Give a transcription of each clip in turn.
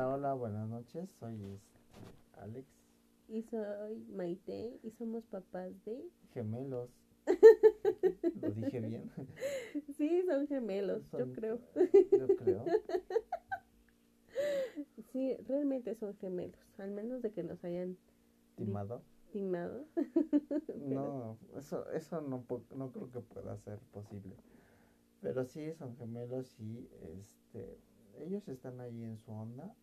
Hola, hola, buenas noches. Soy este, Alex. Y soy Maite. Y somos papás de. Gemelos. ¿Lo dije bien? Sí, son gemelos. Yo creo. Yo creo. Sí, realmente son gemelos. Al menos de que nos hayan ¿Timado? timado. No, eso, eso no, no creo que pueda ser posible. Pero sí, son gemelos y este, ellos están ahí en su onda.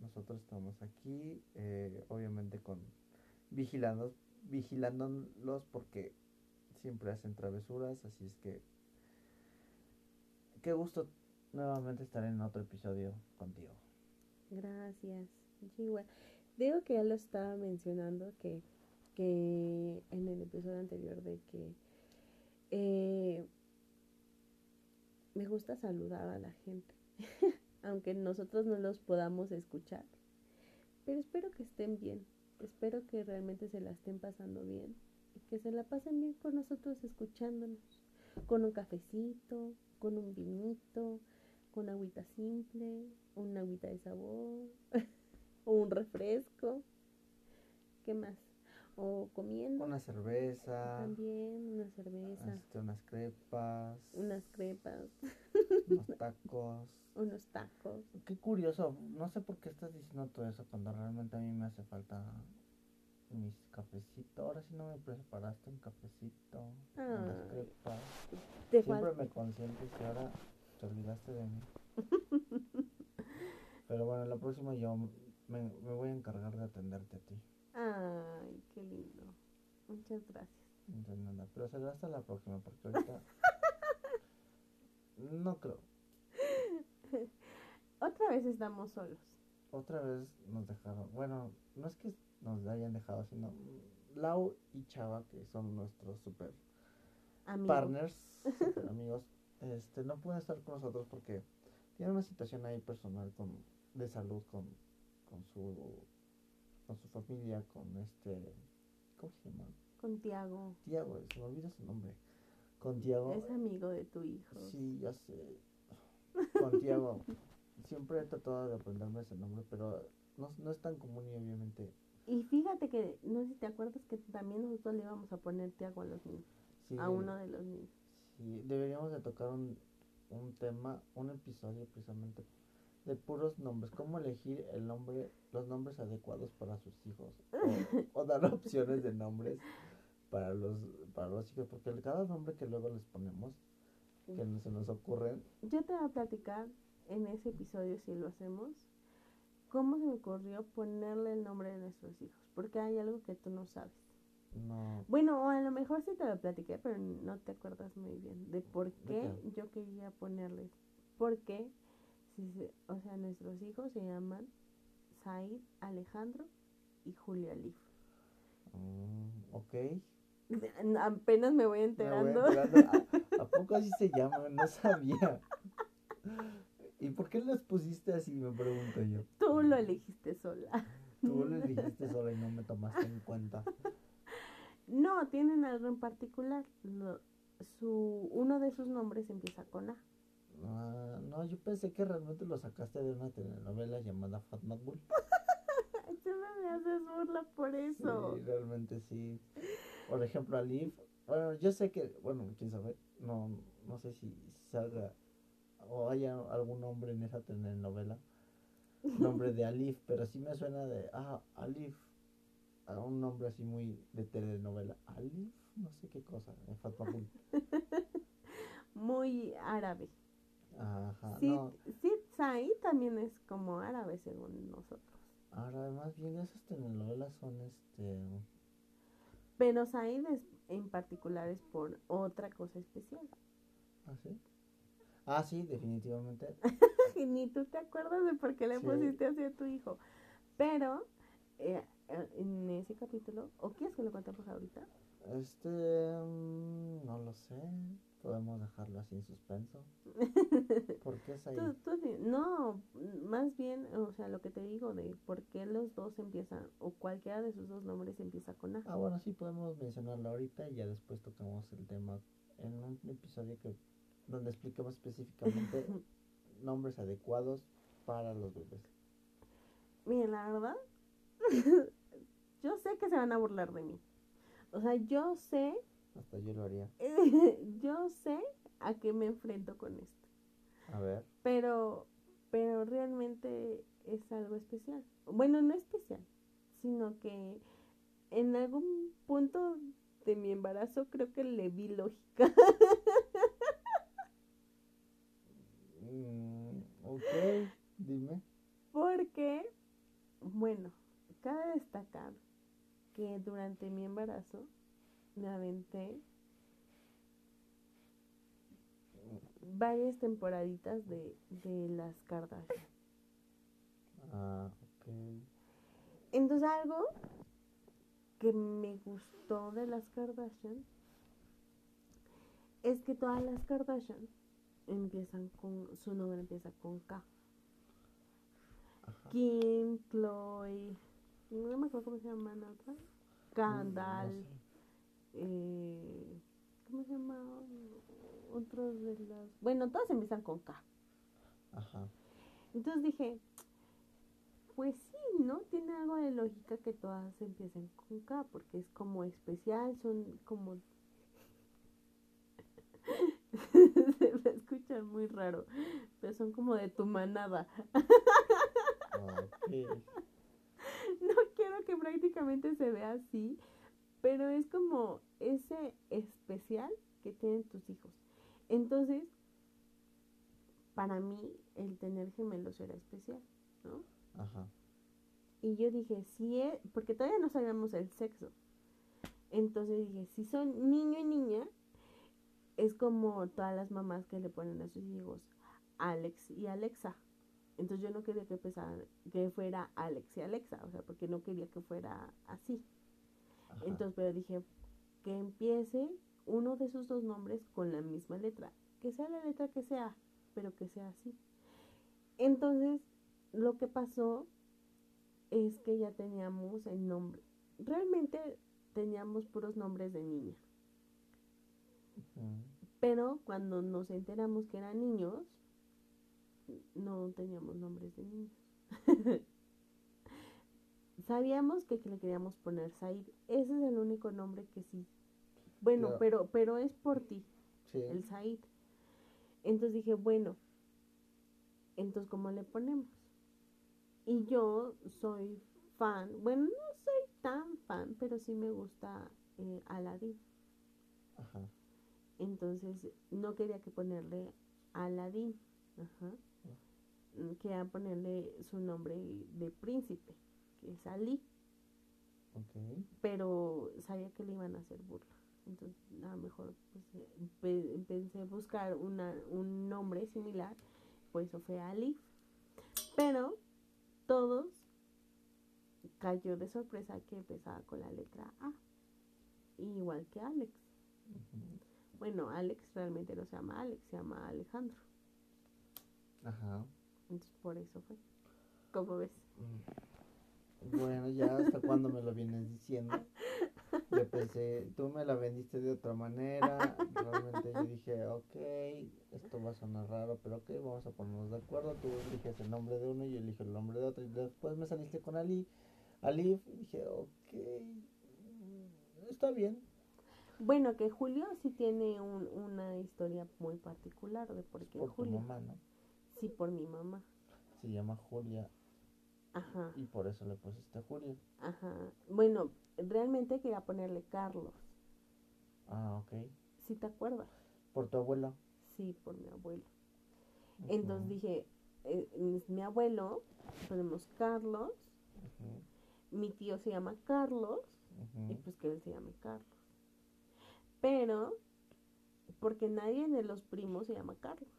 Nosotros estamos aquí, eh, obviamente con vigilando, vigilándolos porque siempre hacen travesuras, así es que qué gusto nuevamente estar en otro episodio contigo. Gracias. Igual. Digo que ya lo estaba mencionando que, que en el episodio anterior de que eh, me gusta saludar a la gente, aunque nosotros no los podamos escuchar. Pero espero que estén bien, espero que realmente se la estén pasando bien y que se la pasen bien con nosotros escuchándonos, con un cafecito, con un vinito, con agüita simple, una agüita de sabor, o un refresco. ¿Qué más? O comiendo Una cerveza, también, una cerveza, este, unas crepas, unas crepas, unos tacos. unos tacos. Qué curioso, no sé por qué estás diciendo todo eso cuando realmente a mí me hace falta mis cafecitos. Ahora sí no me preparaste un cafecito, unas Ay, crepas. Te Siempre me consientes y ahora te olvidaste de mí. Pero bueno, la próxima yo me, me voy a encargar de atenderte a ti. Ay, qué lindo. Muchas gracias. Entonces, nada, pero será hasta la próxima porque ahorita no creo. Otra vez estamos solos. Otra vez nos dejaron, bueno, no es que nos hayan dejado, sino Lau y Chava, que son nuestros super partners, super amigos, este, no pueden estar con nosotros porque tienen una situación ahí personal con, de salud con, con su con su familia, con este, ¿cómo se llama? Con Tiago. Tiago, se me olvida su nombre. Con Tiago. Es amigo de tu hijo. Sí, ya sé. Con Tiago. Siempre he tratado de aprenderme ese nombre, pero no, no es tan común y obviamente Y fíjate que, no sé si te acuerdas que también nosotros le íbamos a poner Tiago a los niños. sí, A uno de los niños. sí, deberíamos de tocar un, un tema, un episodio precisamente de puros nombres, cómo elegir el nombre, los nombres adecuados para sus hijos o, o dar opciones de nombres para los para los hijos, porque cada nombre que luego les ponemos que no se nos ocurren, Yo te voy a platicar en ese episodio, si lo hacemos, cómo se me ocurrió ponerle el nombre de nuestros hijos. Porque hay algo que tú no sabes. no Bueno, o a lo mejor sí te lo platiqué, pero no te acuerdas muy bien de por qué yo quería ponerles. Porque, o sea, nuestros hijos se llaman Said, Alejandro y Julio Alif. mm, ok. Apenas me voy Me voy enterando. ¿A, a poco así se llama? No sabía. ¿Y por qué los pusiste así? Me pregunto yo. Tú lo elegiste sola. Tú lo dijiste sola y no me tomaste en cuenta. No, tienen algo en particular. Lo- su, uno de sus nombres empieza con A. Ah, no, yo pensé que realmente lo sacaste de una telenovela llamada Fatma Bull. Siempre me haces burla por eso. Sí, realmente sí. Por ejemplo, Alif. Bueno, yo sé que, bueno, quién sabe. No, no sé si salga o haya algún nombre en esa telenovela. Nombre de Alif, pero sí me suena de, ah, Alif. A un nombre así muy de telenovela. Alif, no sé qué cosa. En Fatma Bull. Muy árabe. Ajá, Sí, no. sí, Said también es como árabe según nosotros. Ahora, más bien esas telenovelas son este. Pero Said es, en particular es por otra cosa especial. ¿Ah, sí? Ah, sí, definitivamente. Y ni tú te acuerdas de por qué le Sí. pusiste así a tu hijo. Pero eh, eh, en ese capítulo, ¿o quieres que lo contemos ahorita? Este. mm, no lo sé. Podemos dejarlo así en suspenso. ¿Por qué es ahí? Tú- tú di- no, más bien, o sea, lo que te digo de por qué los dos empiezan, o cualquiera de sus dos nombres empieza con A. Ah, bueno, sí podemos mencionarlo ahorita y ya después tocamos el tema en un episodio que donde expliquemos específicamente nombres adecuados para los bebés. Miren, la verdad, yo sé que se van a burlar de mí. O sea, yo sé, Hasta yo lo haría. yo sé a qué me enfrento con esto. A ver. Pero, pero realmente es algo especial. Bueno, no especial, sino que en algún punto de mi embarazo creo que le vi lógica. Mm, ok, dime. Porque, bueno, cabe destacar que durante mi embarazo me aventé varias temporaditas de, de las Kardashian. Ah, ok. Entonces algo que me gustó de las Kardashian es que todas las Kardashian empiezan con, su nombre empieza con K. Ajá. Kim, Chloe, no me acuerdo cómo se llaman otras. Kendall, Mm, No sé. Eh, ¿cómo se llama? Otros de las... Bueno, todas empiezan con K. Ajá. Entonces dije, pues sí, ¿no? Tiene algo de lógica que todas empiecen con K, porque es como especial, son como... Se va a escuchar muy raro, pero son como de tu manada. Ok. No quiero que prácticamente se vea así, pero es como ese especial que tienen tus hijos. Entonces, para mí, el tener gemelos era especial, ¿no? Ajá. Y yo dije, sí, es, porque todavía no sabíamos el sexo. Entonces dije, si son niño y niña, es como todas las mamás que le ponen a sus hijos Alex y Alexa. Entonces yo no quería que, pesaran- que fuera Alex y Alexa, o sea, porque no quería que fuera así. Entonces, pero dije que empiece uno de esos dos nombres con la misma letra. Que sea la letra que sea, pero que sea así. Entonces, lo que pasó es que ya teníamos el nombre. Realmente teníamos puros nombres de niña. Pero cuando nos enteramos que eran niños, no teníamos nombres de niños. Sabíamos que, le queríamos poner Said. Ese es el único nombre que sí. Bueno, Claro. pero, pero es por ti, Sí. el Said. Entonces dije, bueno, entonces ¿cómo le ponemos? Y yo soy fan, bueno, no soy tan fan, pero sí me gusta eh, Aladdin. Ajá. Entonces no quería que ponerle Aladín. Ajá. Quería ponerle su nombre de príncipe, que es Ali. Ok. Pero sabía que le iban a hacer burla. Entonces a lo mejor pues, eh, pe- pensé buscar una, un nombre similar. Por eso fue Ali. Pero todos cayó de sorpresa que empezaba con la letra A. Igual que Alex. Bueno, Alex realmente no se llama Alex, se llama Alejandro. Ajá. Entonces por eso fue. ¿Cómo ves? Mm. Bueno, ya hasta cuando me lo vienes diciendo. Yo pensé, tú me la vendiste de otra manera. Realmente yo dije, ok, esto va a sonar raro, pero ok, vamos a ponernos de acuerdo. Tú eliges el nombre de uno y yo elijo el nombre de otro. Y después me saliste con Ali. Alif, y dije, ok, mm, está bien. Bueno, que Julio sí tiene un- una historia muy particular de por qué Por tu Julio. mamá, ¿no? Sí, por mi mamá. Se llama Julia Ajá, y por eso le pusiste Julia. ajá. Bueno, realmente quería ponerle Carlos. Ah, ok. ¿Sí te acuerdas? Por tu abuela. Sí, por mi abuelo. Entonces dije, eh, es mi abuelo, ponemos Carlos, ujú, mi tío se llama Carlos, y ujú. pues que él se llame Carlos. Pero, porque nadie de los primos se llama Carlos.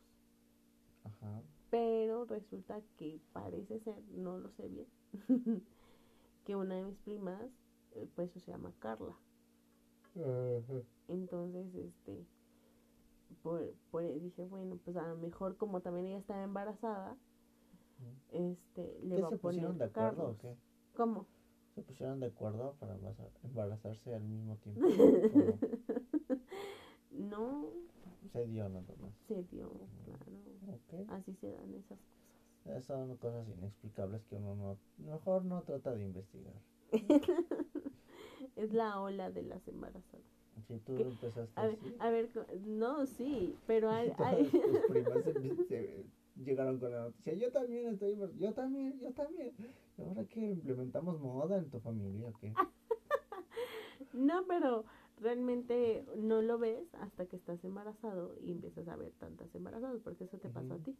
Ajá. Pero resulta que parece ser, no lo sé bien, que una de mis primas, eh, pues se llama Carla. Entonces, este, por, por, dije, bueno, pues a lo mejor como también ella estaba embarazada, este, le ¿Qué va a se poner pusieron de acuerdo Carlos. o qué? ¿Cómo? ¿Se pusieron de acuerdo para embaraza- embarazarse al mismo tiempo? ¿O no se dio nada más? se dio, claro. Así se dan esas cosas. Son cosas inexplicables que uno no, mejor no trata de investigar. Es la ola de las embarazadas. Si tú ¿Qué? empezaste A ver, así, a ver, no, sí, pero hay, tus primas se- se- llegaron con la noticia, yo también estoy yo también, yo también. ¿Y ahora qué? ¿Implementamos moda en tu familia o qué? no, pero realmente no lo ves hasta que estás embarazado y empiezas a ver tantas embarazadas, porque eso te pasó a ti.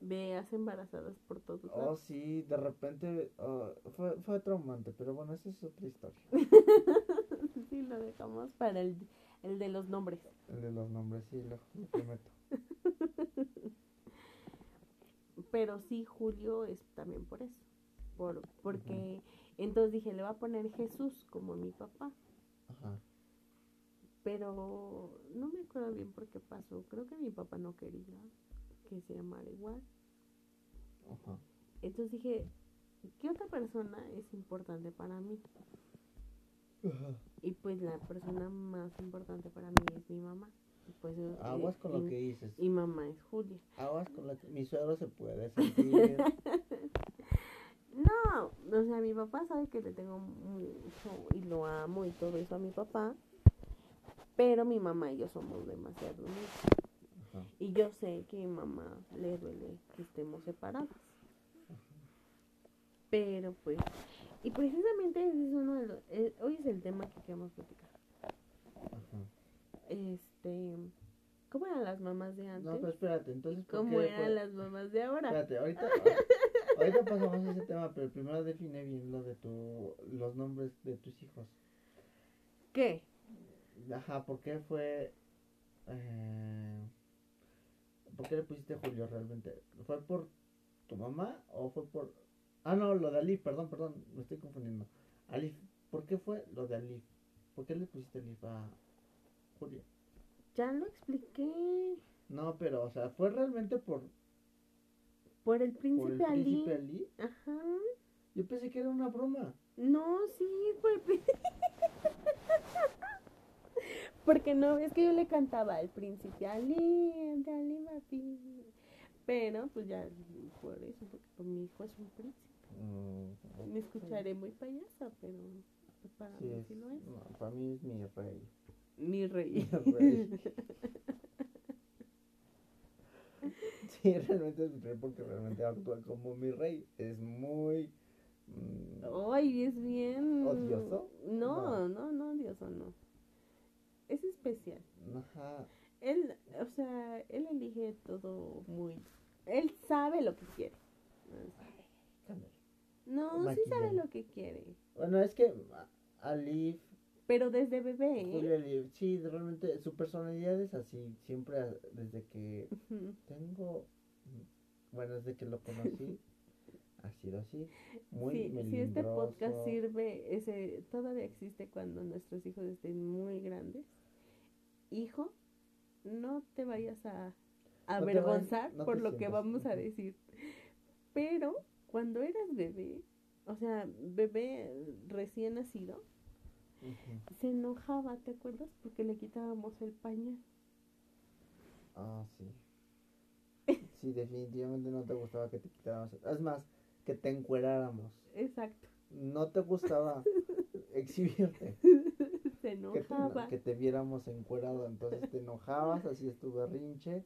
Veas embarazadas por todos Oh, lados. sí, de repente ah, fue, fue traumante, pero bueno, esa es otra historia. sí, lo dejamos para el, el de los nombres. El de los nombres, sí, lo, lo prometo. Pero sí, Julio es también por eso. Por, porque entonces dije, le va a poner Jesús como mi papá. Ajá. Pero no me acuerdo bien por qué pasó. Creo que mi papá no quería que se llamara igual. Ajá. Entonces dije, ¿qué otra persona es importante para mí? Ajá. Y pues la persona más importante para mí es mi mamá. Y pues, eh, Aguas con lo que dices. Y mamá es Julia. Aguas con lo que... Mi suegro se puede sentir. No, o sea, mi papá sabe que le tengo mucho y lo amo y todo eso a mi papá. Pero mi mamá y yo somos demasiado unidos. Ajá. Y yo sé que a mi mamá le duele que estemos separadas. Pero pues, y precisamente ese es uno de los, eh, hoy es el tema que queremos platicar. Ajá. Este, ¿cómo eran las mamás de antes? No, pero espérate, entonces, ¿por ¿Cómo qué eran las mamás de ahora? Espérate, ahorita, ahorita pasamos a ese tema, pero primero define bien lo de tu, los nombres de tus hijos. ¿Qué? Ajá, ¿por qué fue, eh, por qué le pusiste Julio realmente? ¿Fue por tu mamá o fue por, ah no, lo de Alif, perdón, perdón, me estoy confundiendo. Alif, ¿por qué fue lo de Alif? ¿Por qué le pusiste Alif a Julio? Ya lo expliqué. No, pero, o sea, ¿fue realmente por, Por el por el príncipe Ali. príncipe Ali? Ajá. Yo pensé que era una broma. No, sí, por el príncipe. Porque no, es que yo le cantaba al príncipe Ali, Ali Papi. Pero, pues ya, por eso, porque pues, mi hijo es un príncipe. Mm, Me escucharé muy payasa, pero pues, para Sí, mí es, sí lo es. no, para mí es mi rey. Mi rey. Mi rey. Sí, realmente es mi rey porque realmente actúa como mi rey. Es muy... mm, Ay, es bien. ¿Odioso? No, no, no, odioso, no. Es especial. ajá. Él, o sea, él elige todo muy. Él sabe lo que quiere. No, sí sabe lo que quiere. Bueno, es que Alif, Pero desde bebé. ¿eh? Julio Alif, sí, realmente su personalidad es así. Siempre desde que tengo... Bueno, desde que lo conocí, ha sido así. Muy Sí, si este podcast sirve, ese todavía existe cuando nuestros hijos estén muy grandes. Hijo, no te vayas a avergonzar no por lo que vamos a decir. Pero cuando eras bebé, o sea, bebé recién nacido, se enojaba, ¿te acuerdas? Porque le quitábamos el pañal. Ah, sí. Sí, definitivamente no te gustaba que te quitáramos. Es más, que te encueráramos. Exacto. No te gustaba exhibirte. Se Que te, que te viéramos encuerado. Entonces te enojabas, así es tu berrinche.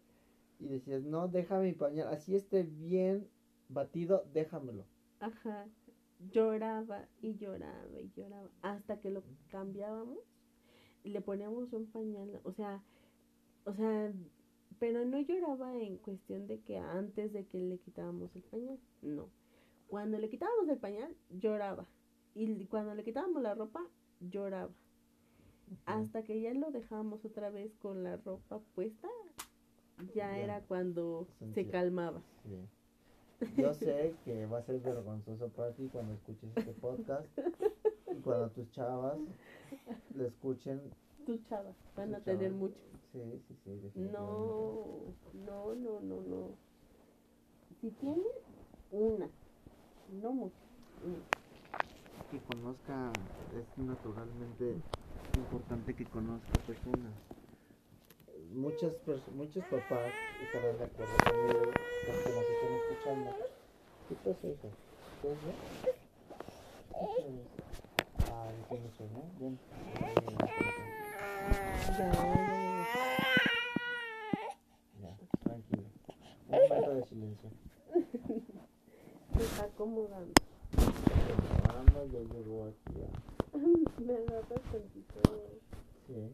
Y decías, no, déjame mi pañal. Así esté bien batido, déjamelo. Ajá. Lloraba y lloraba y lloraba. Hasta que lo cambiábamos y le poníamos un pañal. O sea, o sea, pero no lloraba en cuestión de que antes de que le quitábamos el pañal. No. Cuando le quitábamos el pañal, lloraba. Y cuando le quitábamos la ropa, lloraba. Hasta que ya lo dejábamos otra vez con la ropa puesta, ya Ya. era cuando se calmaba. Sí. Yo sé que va a ser vergonzoso para ti cuando escuches este podcast y cuando tus chavas lo escuchen tu chava. Van a tener mucho. Sí, sí, sí. No, no, no, no, no. Si tiene una, no mucho. Que conozca, es naturalmente importante que conozca personas. Muchas muchos papás estarán de acuerdo conmigo, los que nos están escuchando. ¿Qué pasa. Ah. Ya, Ya, tranquilo. Un momento de silencio. Se está acomodando. Acomodando, ya llegó aquí. Me agarra tantito. Sí.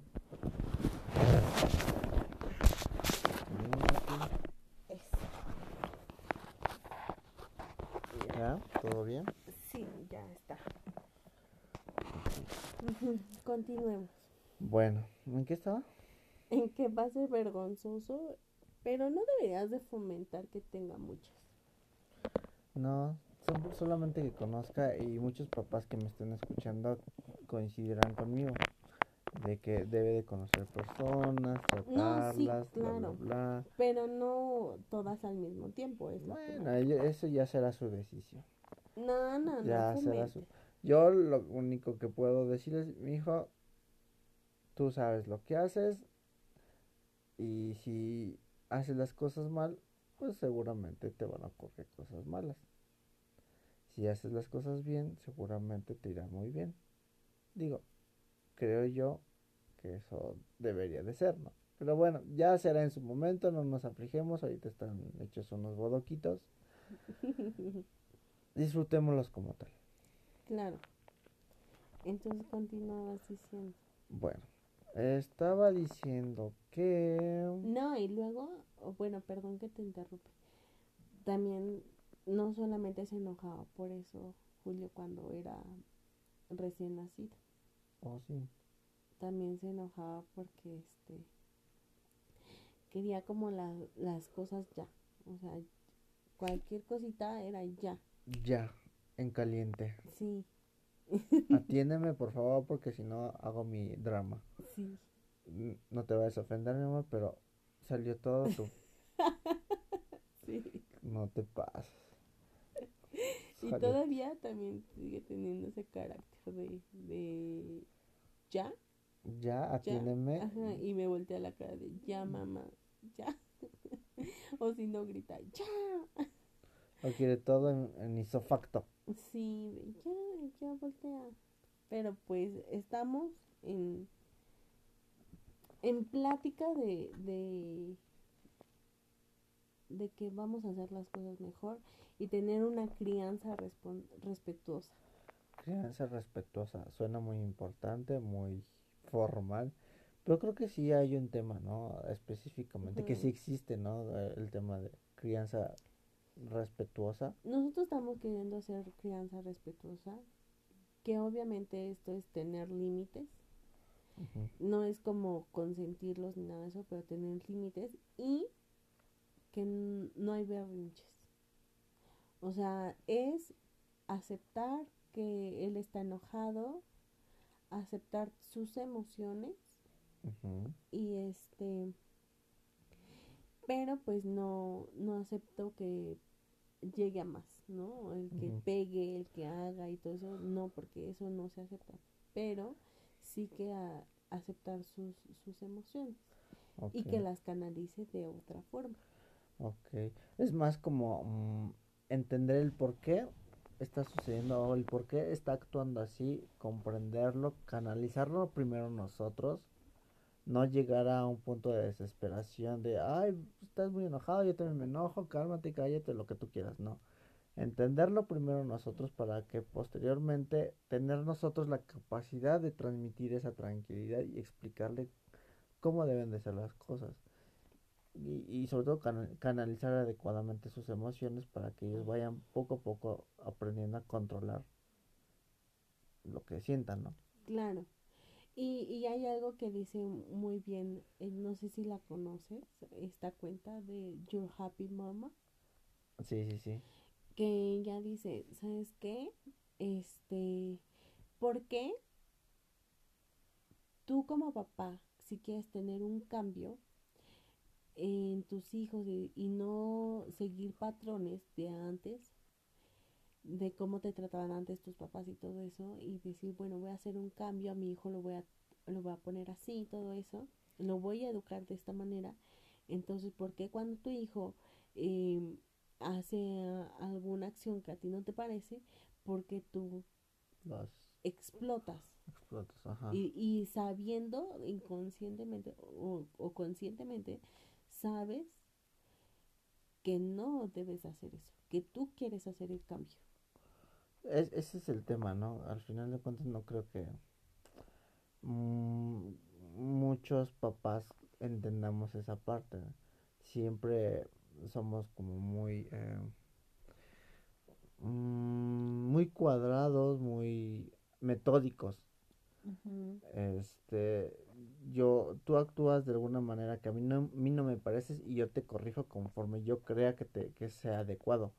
¿Ya? ¿Todo bien? Sí, ya está. Continuemos. Bueno, ¿en qué estaba? En que va a ser vergonzoso, pero no deberías de fomentar que tenga muchas. No, solamente que conozca y muchos papás que me estén escuchando coincidirán conmigo de que debe de conocer personas, tratarlas, bla, bla, claro. bla. Pero no todas al mismo tiempo, es Bueno, ello- eso ya será su decisión. No, no, no. Ya será fomentes. su... Yo lo único que puedo decir es, mi hijo, tú sabes lo que haces y si haces las cosas mal, pues seguramente te van a ocurrir cosas malas. Si haces las cosas bien, seguramente te irá muy bien. Digo, creo yo que eso debería de ser, ¿no? Pero bueno, ya será en su momento, no nos afligemos, ahorita están hechos unos bodoquitos. Disfrutémoslos como tal. Claro. Entonces continuabas diciendo. Bueno, estaba diciendo que... No, y luego, bueno, perdón que te interrumpa. También no solamente se enojaba por eso Julio cuando era recién nacido. Oh, sí. También se enojaba porque este quería como la- las cosas ya. O sea, cualquier cosita era ya. Ya, en caliente. Sí, Atiéndeme, por favor, porque si no hago mi drama. sí. No te vayas a ofender, mi amor, pero salió todo tú. Sí. No te pases. Y todavía también sigue teniendo ese carácter de, de ya, Ya, ya. atiéndeme. Ajá, y me voltea la cara de ya, mamá, ya. o si no grita, ya. Lo quiere todo en, en isofacto. Sí, de ya, ya voltea. Pero pues estamos en, en plática de, de, de que vamos a hacer las cosas mejor y tener una crianza respon- respetuosa. Crianza respetuosa. Suena muy importante, muy formal. Pero creo que sí hay un tema, ¿no? Específicamente, que sí existe, ¿no? Eh, El tema de crianza respetuosa. Nosotros estamos queriendo hacer crianza respetuosa, que obviamente esto es tener límites, no es como consentirlos ni nada de eso, pero tener límites y que no hay berrinches. O sea, es aceptar que él está enojado, aceptar sus emociones y este pero pues no no acepto que llegue a más no el que pegue el que haga y todo eso no porque eso no se acepta. Pero sí que a- aceptar sus sus emociones y que las canalice de otra forma Ok. Es más como mm, entender el por qué está sucediendo o el por qué está actuando así, comprenderlo, canalizarlo primero nosotros, no llegar a un punto de desesperación de, ay, estás muy enojado, yo también me enojo, cálmate, cállate, lo que tú quieras, no. Entenderlo primero nosotros para que posteriormente tener nosotros la capacidad de transmitir esa tranquilidad y explicarle cómo deben de ser las cosas y, y sobre todo cana- canalizar adecuadamente sus emociones para que ellos vayan poco a poco aprendiendo a controlar lo que sientan, ¿no? claro y, y hay algo que dice muy bien eh, no sé si la conoces esta cuenta de Your Happy Mama Sí, sí, sí. que ella dice, ¿sabes qué? Este, ¿por qué tú como papá, si quieres tener un cambio en tus hijos y, y no seguir patrones de antes, de cómo te trataban antes tus papás y todo eso, y decir, bueno, voy a hacer un cambio, a mi hijo lo voy a, lo voy a poner así, todo eso, lo voy a educar de esta manera. Entonces, ¿por qué cuando tu hijo eh, hace alguna acción que a ti no te parece, porque tú Las explotas? explotas, ajá. Y, y sabiendo inconscientemente o, o conscientemente, sabes que no debes hacer eso, que tú quieres hacer el cambio. Es- ese es el tema, ¿no? Al final de cuentas no creo que mm, muchos papás entendamos esa parte. Siempre somos como muy eh, mm, muy cuadrados, muy metódicos. Este, yo, tú actúas de alguna manera que a mí no, a mí no me pareces y yo te corrijo conforme yo crea que te, que sea adecuado.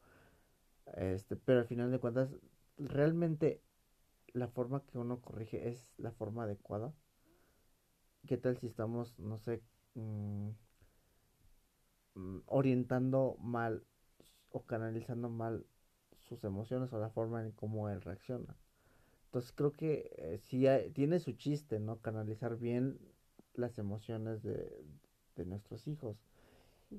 Este, pero al final de cuentas, realmente la forma que uno corrige es la forma adecuada. ¿Qué tal si estamos, no sé, mm, mm, orientando mal o canalizando mal sus emociones o la forma en cómo él reacciona? Entonces creo que eh, sí hay- tiene su chiste, ¿no? Canalizar bien las emociones de, de nuestros hijos.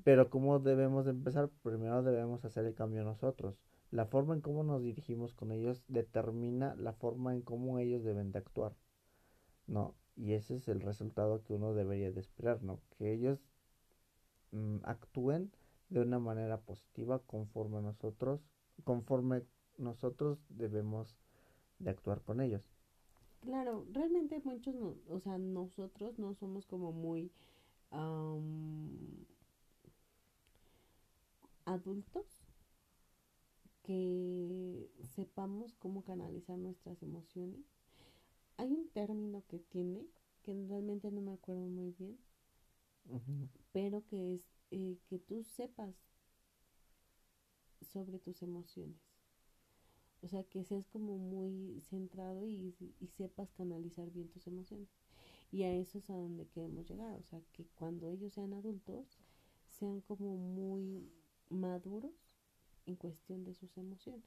Pero ¿cómo debemos de empezar? Primero debemos hacer el cambio nosotros. La forma en cómo nos dirigimos con ellos determina la forma en cómo ellos deben de actuar, ¿no? Y ese es el resultado que uno debería de esperar, ¿no? Que ellos mm, actúen de una manera positiva conforme nosotros, conforme nosotros debemos de actuar con ellos. Claro, realmente muchos, no, o sea, nosotros no somos como muy am, adultos que sepamos cómo canalizar nuestras emociones. Hay un término que tiene, que realmente no me acuerdo muy bien, pero que es eh, que tú sepas sobre tus emociones. O sea, que seas como muy centrado y, y sepas canalizar bien tus emociones. Y a eso es a donde queremos llegar. O sea, que cuando ellos sean adultos, sean como muy maduros en cuestión de sus emociones.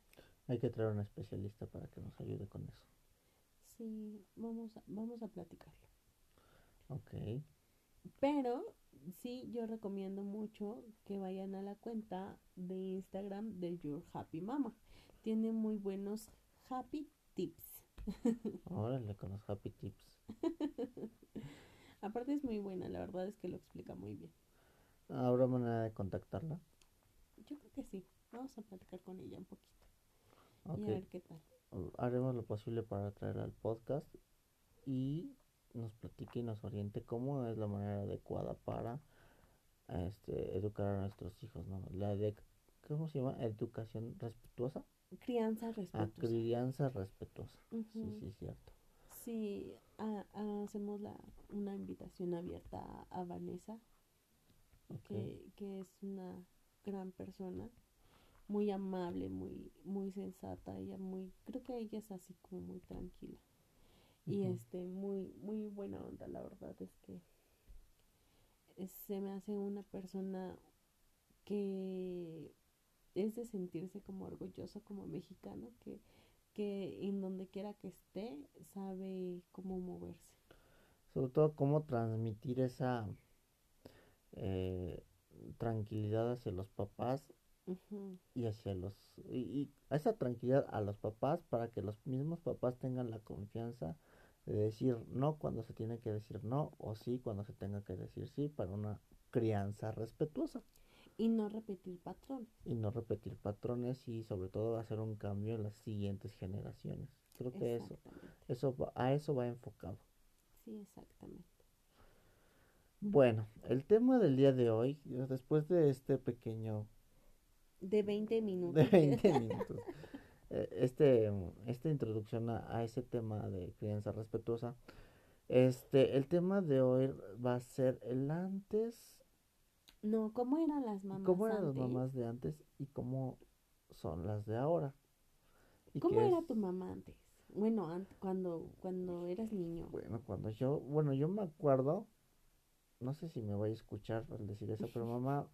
Hay que traer un especialista para que nos ayude con eso. Sí, vamos a, vamos a platicarlo. Ok. Pero sí, yo recomiendo mucho que vayan a la cuenta de Instagram de Your Happy Mama. Tiene muy buenos happy tips. Órale, con los happy tips. Aparte es muy buena, la verdad es que lo explica muy bien. ¿Habrá manera de contactarla? Yo creo que sí. Vamos a platicar con ella un poquito. Ok. Y a ver qué tal. Haremos lo posible para traerla al podcast y nos platique y nos oriente cómo es la manera adecuada para este, educar a nuestros hijos, ¿no? La de, ¿cómo se llama? Educación respetuosa. Crianza respetuosa. crianza respetuosa. Sí, Ujú. sí, cierto. Sí, a- hacemos la, una invitación abierta a, a Vanessa, que, que es una gran persona, muy amable, muy, muy sensata, ella muy, creo que ella es así como muy tranquila. Y este, muy, muy buena onda, la verdad es que es- se me hace una persona que es de sentirse como orgulloso como mexicano, que, que en donde quiera que esté sabe cómo moverse. Sobre todo cómo transmitir esa eh, tranquilidad hacia los papás y hacia los y, y esa tranquilidad a los papás para que los mismos papás tengan la confianza de decir no cuando se tiene que decir no o sí cuando se tenga que decir sí para una crianza respetuosa Y no repetir patrón. y no repetir patrones y sobre todo hacer un cambio en las siguientes generaciones creo que eso eso va- a eso va enfocado Sí, exactamente. bueno el tema del día de hoy después de este pequeño De 20 minutos. de 20 minutos. Eh, Este, esta introducción a, a ese tema de crianza respetuosa. Este, el tema de hoy va a ser el antes, No, ¿cómo eran las mamás cómo eran las mamás de antes y cómo son las de ahora. Y ¿Cómo era es- tu mamá antes? Bueno, cuando, cuando eras niño. Bueno, cuando yo, bueno, yo me acuerdo, no sé si me voy a escuchar al decir eso, pero mamá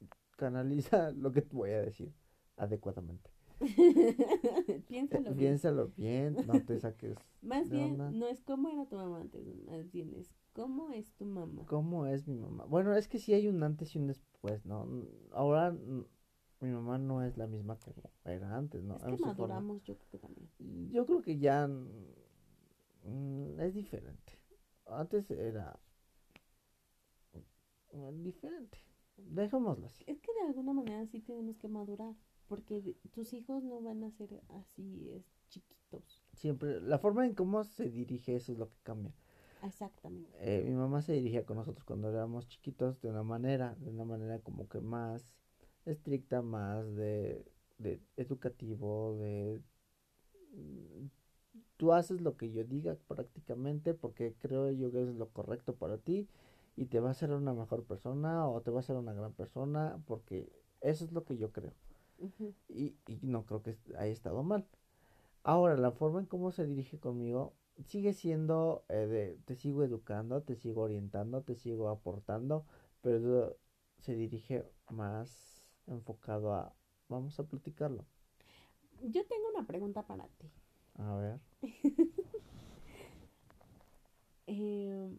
canaliza lo que te voy a decir adecuadamente. Piénsalo bien. Piénsalo bien, no te saques. Más bien, no es cómo era tu mamá antes, más bien es cómo es tu mamá. ¿Cómo es mi mamá? Bueno, es que sí hay un antes y un después, ¿no? Ahora mi mamá no es la misma que era antes, ¿no? Es que maduramos, yo creo que también. Yo creo que ya mm, es diferente. Antes era mm, diferente. Dejémoslo así. Es que de alguna manera sí tenemos que madurar, porque tus hijos no van a ser así es, chiquitos. Siempre, la forma en cómo se dirige eso es lo que cambia. Exactamente. Eh, mi mamá se dirigía con nosotros cuando éramos chiquitos de una manera, de una manera como que más estricta, más de, de educativo, de tú haces lo que yo diga prácticamente porque creo yo que es lo correcto para ti y te va a hacer una mejor persona o te va a hacer una gran persona porque eso es lo que yo creo. y, y, no creo que haya estado mal. Ahora, la forma en cómo se dirige conmigo sigue siendo eh, de te sigo educando, te sigo orientando, te sigo aportando, pero se dirige más enfocado a vamos a platicarlo. Yo tengo una pregunta para ti. A ver. Em,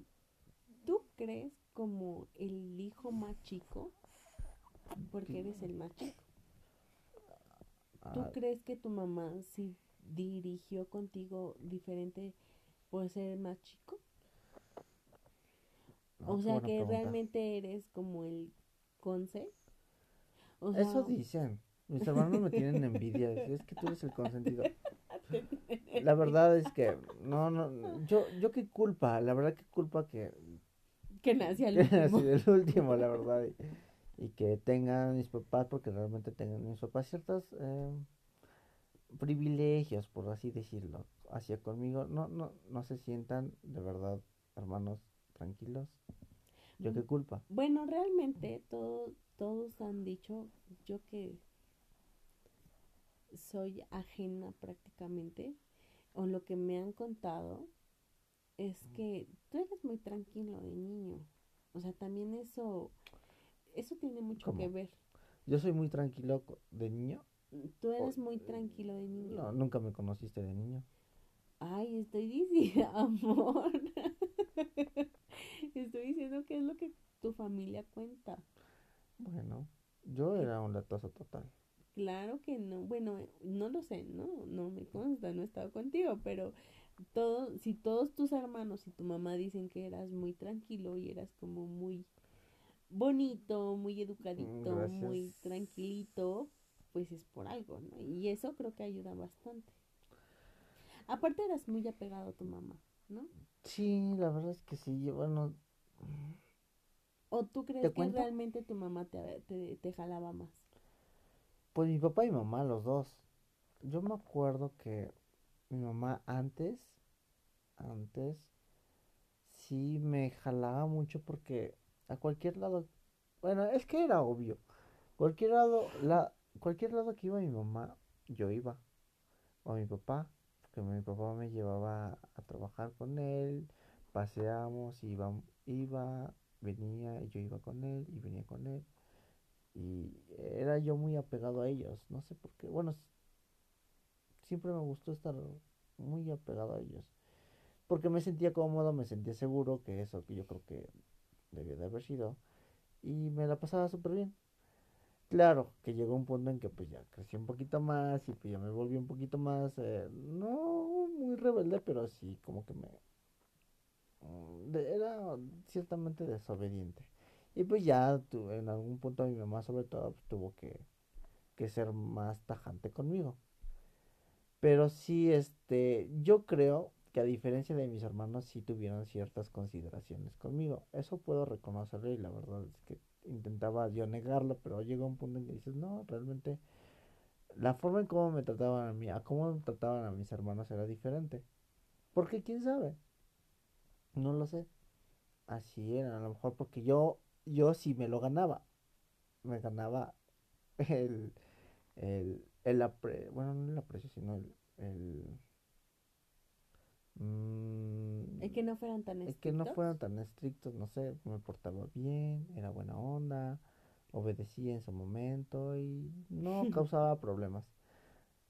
¿Tú crees como el hijo más chico? Porque eres el más chico. ¿Tú ah. crees que tu mamá sí dirigió contigo diferente por ser más chico? o sea que realmente eres como el conce. Eso dicen. Mis hermanos me tienen envidia. Es que tú eres el consentido. La verdad es que no, no, yo, yo qué culpa, la verdad qué culpa que que nací el último. el último, la verdad, y, que tengan mis papás, porque realmente tengan mis papás ciertos eh, privilegios, por así decirlo, hacia conmigo, no, no, no se sientan de verdad, hermanos, tranquilos. Yo qué culpa. Bueno, realmente todos todos han dicho, yo que soy ajena prácticamente, o lo que me han contado, es que tú eres muy tranquilo de niño. O sea, también eso, eso tiene mucho que ver. Yo soy muy tranquilo de niño. Tú eres muy tranquilo de niño. No, nunca me conociste de niño. Ay, estoy diciendo, amor. estoy diciendo que es lo que tu familia cuenta. Bueno, yo era un latoso total. Claro que no, bueno, no lo sé, no, no me consta, no he estado contigo, pero todo, si todos tus hermanos y tu mamá dicen que eras muy tranquilo y eras como muy bonito, muy educadito, muy tranquilito, pues es por algo, ¿no? Y eso creo que ayuda bastante. Aparte eras muy apegado a tu mamá, ¿no? Sí, la verdad es que sí, bueno, ¿O tú crees que realmente tu mamá te, te, jalaba más? Pues mi papá y mamá, los dos. Yo me acuerdo que mi mamá antes, antes, sí me jalaba mucho porque a cualquier lado, bueno, es que era obvio. Cualquier lado, la, cualquier lado que iba mi mamá, yo iba. O mi papá, porque mi papá me llevaba a trabajar con él, paseamos, iba, iba venía y yo iba con él y venía con él. Y era yo muy apegado a ellos, no sé por qué. Bueno, siempre me gustó estar muy apegado a ellos. Porque me sentía cómodo, me sentía seguro, que eso que yo creo que debió de haber sido. Y me la pasaba súper bien. Claro, que llegó un punto en que pues ya crecí un poquito más y pues ya me volví un poquito más, eh, no muy rebelde, pero sí como que me, Mm, era ciertamente desobediente. Y pues ya en algún punto mi mamá sobre todo pues, tuvo que, que ser más tajante conmigo. Pero sí, este, yo creo que a diferencia de mis hermanos sí tuvieron ciertas consideraciones conmigo. Eso puedo reconocerlo y la verdad es que intentaba yo negarlo, pero llegó un punto en que dices, no, realmente la forma en cómo me trataban a mí, a cómo me trataban a mis hermanos era diferente. Porque quién sabe, no lo sé. Así era, a lo mejor porque yo, yo sí me lo ganaba. Me ganaba el, el, el apre, bueno, no el aprecio, sino el, el, Mm, es que no fueran tan estrictos. Es que no fueran tan estrictos, no sé, me portaba bien, era buena onda, obedecía en su momento y no causaba problemas.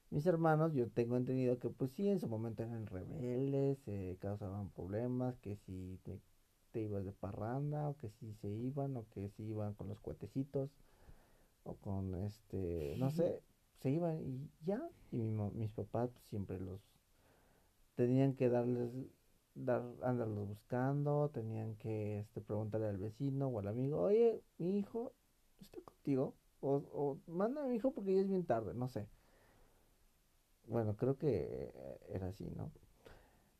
Mis hermanos, yo tengo entendido que pues sí, en su momento eran rebeldes, eh, causaban problemas, que si te, te, ibas de parranda, o que si se iban, o que si iban con los cuetecitos, o con este, no sé, se iban y ya, y mis papás pues, siempre los tenían que darles, dar, andarlos buscando, tenían que este, preguntarle al vecino o al amigo, oye, mi hijo, ¿está contigo? O, o manda a mi hijo porque ya es bien tarde, no sé. Bueno, creo que era así, ¿no?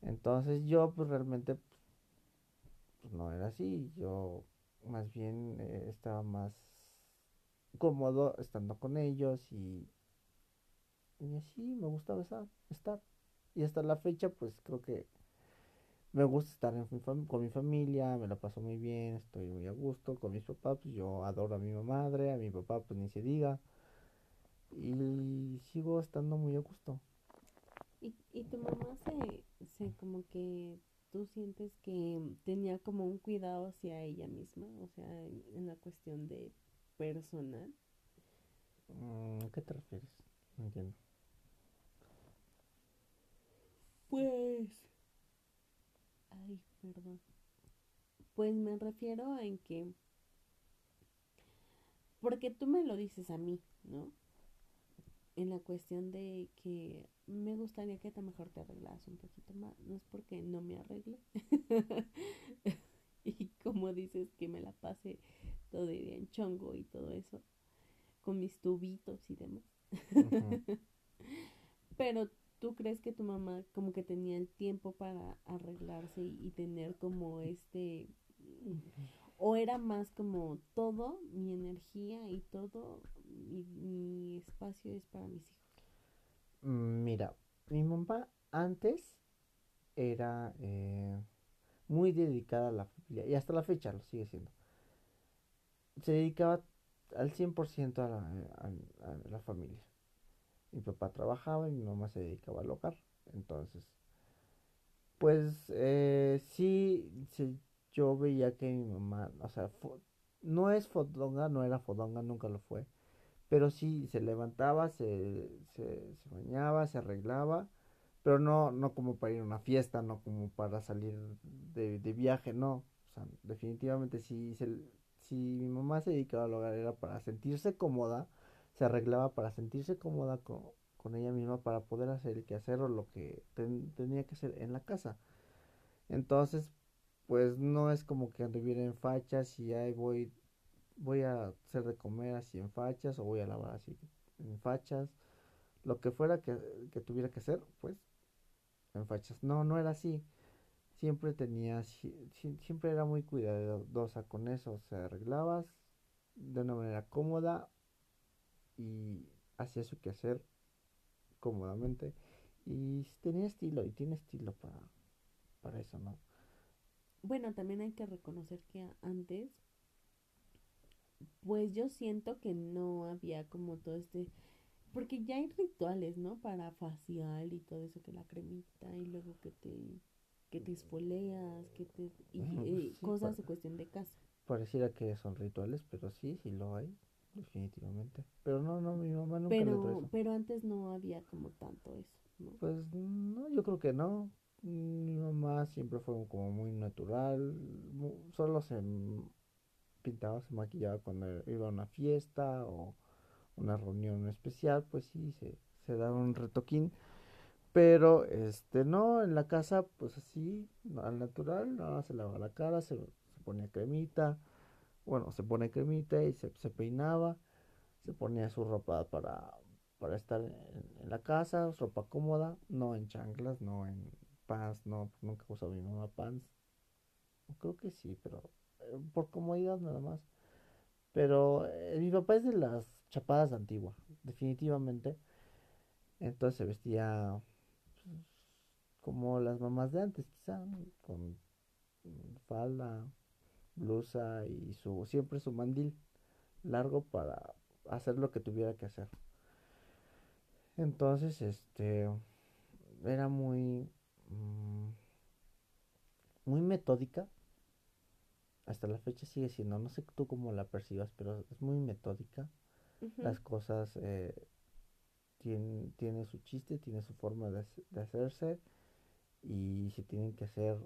Entonces yo pues realmente pues, no era así, yo más bien eh, estaba más cómodo estando con ellos y, y así me gustaba estar, estar. Y hasta la fecha pues creo que me gusta estar con mi familia, me la paso muy bien, estoy muy a gusto con mis papás, pues yo adoro a mi madre, a mi papá pues ni se diga y sigo estando muy a gusto. ¿Y, y tu mamá se, se como que tú sientes que tenía como un cuidado hacia ella misma, o sea, en, la cuestión de personal? Mm, ¿A qué te refieres? No entiendo. Pues... Ay, perdón. Pues me refiero a en que... Porque tú me lo dices a mí, ¿no? en la cuestión de que me gustaría que a mejor te arreglas un poquito más. No es porque no me arregle. y como dices que me la pase todo el día en chongo y todo eso. Con mis tubitos y demás. Pero tú crees que tu mamá como que tenía el tiempo para arreglarse y, tener como este... O era más como todo, mi energía y todo mi, espacio es para mis hijos? Mira, mi mamá antes era eh, muy dedicada a la familia y hasta la fecha lo sigue siendo. Se dedicaba al 100% a la, a, la familia. Mi papá trabajaba y mi mamá se dedicaba al hogar. Entonces, pues eh, sí, yo veía que mi mamá, o sea, no es fodonga, no era fodonga, nunca lo fue pero sí se levantaba, se, se, bañaba, se arreglaba, pero no, no como para ir a una fiesta, no como para salir de, de viaje, no. Definitivamente si, se, si mi mamá se dedicaba al hogar era para sentirse cómoda, se arreglaba para sentirse cómoda con, con ella misma para poder hacer el quehacer o lo que tenía que hacer en la casa. Entonces, pues no es como que anduviera en fachas y ahí voy voy a hacer de comer así en fachas o voy a lavar así en fachas. Lo que fuera que, tuviera que hacer, pues en fachas. No, no era así. Siempre tenía, siempre era muy cuidadosa con eso. O sea, arreglabas de una manera cómoda y hacía su quehacer cómodamente. Y tenía estilo y tiene estilo para, para eso, ¿no? Bueno, también hay que reconocer que antes pues yo siento que no había como todo este porque ya hay rituales, ¿no? Para facial y todo eso, que la cremita y luego que te que te espoleas, que te y, pues cosas de cuestión de casa. Pareciera que son rituales, pero sí, sí lo hay, definitivamente. Pero no, no, mi mamá nunca pero, Pero antes no había como tanto eso, ¿no? Pues no, yo creo que no. Mi mamá siempre fue como muy natural, solo se pintaba, se maquillaba cuando iba a una fiesta o una reunión especial, pues sí, se, se daba un retoquín. Pero, este, no, en la casa, pues así, al natural, nada, se lavaba la cara, se, se, ponía cremita, bueno, se pone cremita y se, se peinaba, se ponía su ropa para, para estar en, la casa, ropa cómoda, no en chanclas, no en pants, no, nunca usaba mi mamá pants. Creo que sí, pero por comodidad nada más. Pero eh, mi papá es de las chapadas antiguas, definitivamente. Entonces se vestía pues, como las mamás de antes, quizá, con falda, blusa y su siempre su mandil largo para hacer lo que tuviera que hacer. Entonces, este era muy mm, muy metódica. Hasta la fecha sigue siendo, no sé tú cómo la percibas, pero es muy metódica. Las cosas eh, tienen, tiene su chiste, tiene su forma de, de hacerse y se tienen que hacer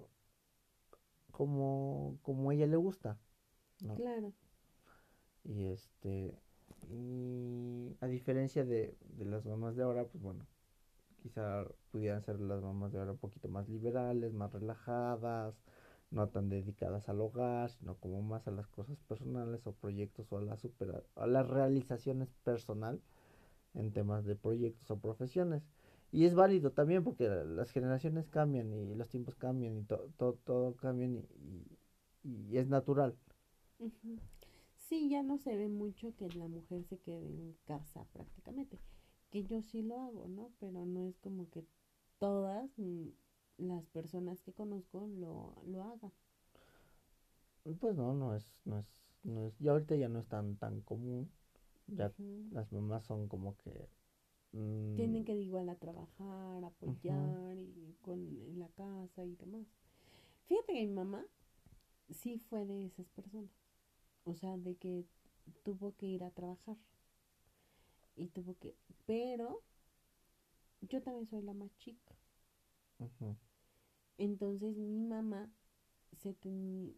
como, como a ella le gusta. ¿no? Claro. Y este, y a diferencia de, de las mamás de ahora, pues bueno, quizá pudieran ser las mamás de ahora un poquito más liberales, más relajadas, no tan dedicadas al hogar, sino como más a las cosas personales o proyectos o a la super, a las realizaciones personal en temas de proyectos o profesiones. Y es válido también porque las generaciones cambian y los tiempos cambian y todo todo cambian y, y, es natural. Sí, ya no se ve mucho que la mujer se quede en casa prácticamente. Que yo sí lo hago, ¿no? Pero no es como que todas las personas que conozco lo, lo hagan. Pues no, no es, no es, no es, ya ahorita ya no es tan, tan común. Ya las mamás son como que Mm. Tienen que igual a trabajar, apoyar y con en la casa y demás. Fíjate que mi mamá sí fue de esas personas. O sea, de que tuvo que ir a trabajar. Y tuvo que... Pero yo también soy la más chica. Entonces mi mamá se ten...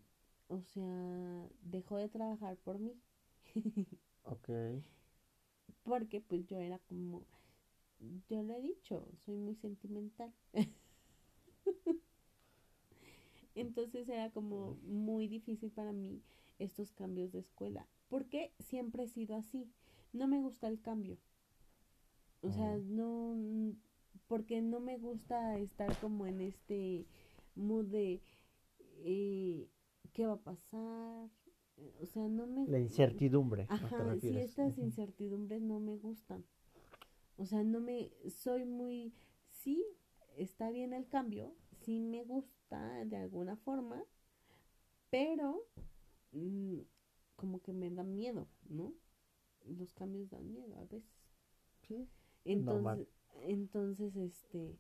o sea, dejó de trabajar por mí. ok. Porque pues yo era como yo lo he dicho, soy muy sentimental. Entonces era como muy difícil para mí estos cambios de escuela, porque siempre he sido así. No me gusta el cambio. O sea, no, porque no me gusta estar como en este mood de eh, qué va a pasar. O sea, no me... La incertidumbre. Ajá, sí, estas incertidumbres no me gustan. O sea, no me, soy muy, sí, está bien el cambio, sí me gusta de alguna forma, pero mm, como que me da miedo, ¿no? Los cambios dan miedo a veces. Sí. Entonces, entonces, este,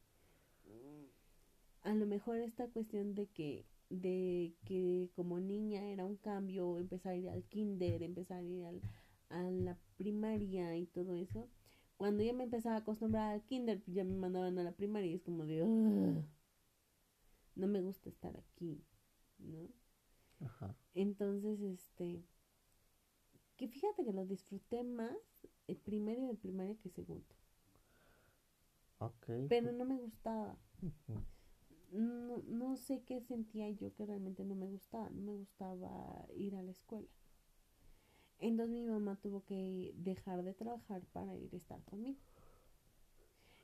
a lo mejor esta cuestión de que de que como niña era un cambio, empezar a ir al kinder, empezar a ir al, a la primaria y todo eso, cuando ya me empezaba a acostumbrar al kinder, pues ya me mandaban a la primaria y es como de, no me gusta estar aquí, ¿no? Ajá. Entonces, este, que fíjate que lo disfruté más el primero de primaria que segundo. Okay. Pero no me gustaba. no, no sé qué sentía yo que realmente no me gustaba. No me gustaba ir a la escuela. Entonces mi mamá tuvo que dejar de trabajar para ir a estar conmigo.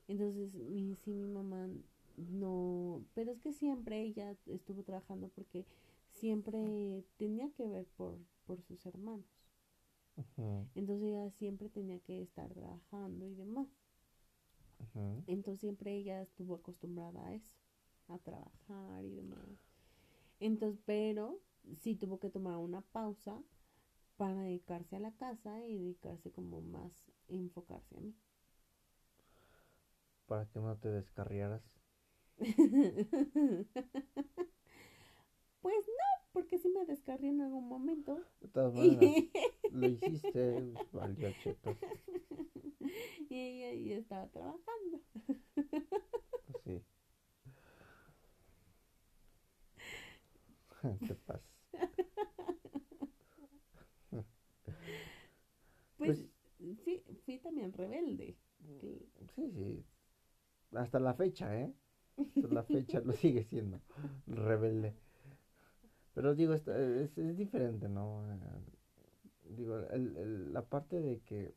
Entonces, mi, sí, mi mamá no, pero es que siempre ella estuvo trabajando porque siempre tenía que ver por, por sus hermanos. Entonces ella siempre tenía que estar trabajando y demás. Entonces siempre ella estuvo acostumbrada a eso, a trabajar y demás. Entonces, pero sí tuvo que tomar una pausa para dedicarse a la casa y dedicarse como más enfocarse a mí. Para que no te descarriaras. pues no, porque sí me descarrié en algún momento. De todas maneras, lo hiciste, valió cheto. Y ella estaba trabajando. Pues sí. ¿Qué pasa? Pues, pues, sí, fui también rebelde. Sí, sí. Hasta la fecha, ¿eh? Hasta la fecha lo sigue siendo rebelde. Pero digo, es, es diferente, ¿no? digo, el, el, la parte de que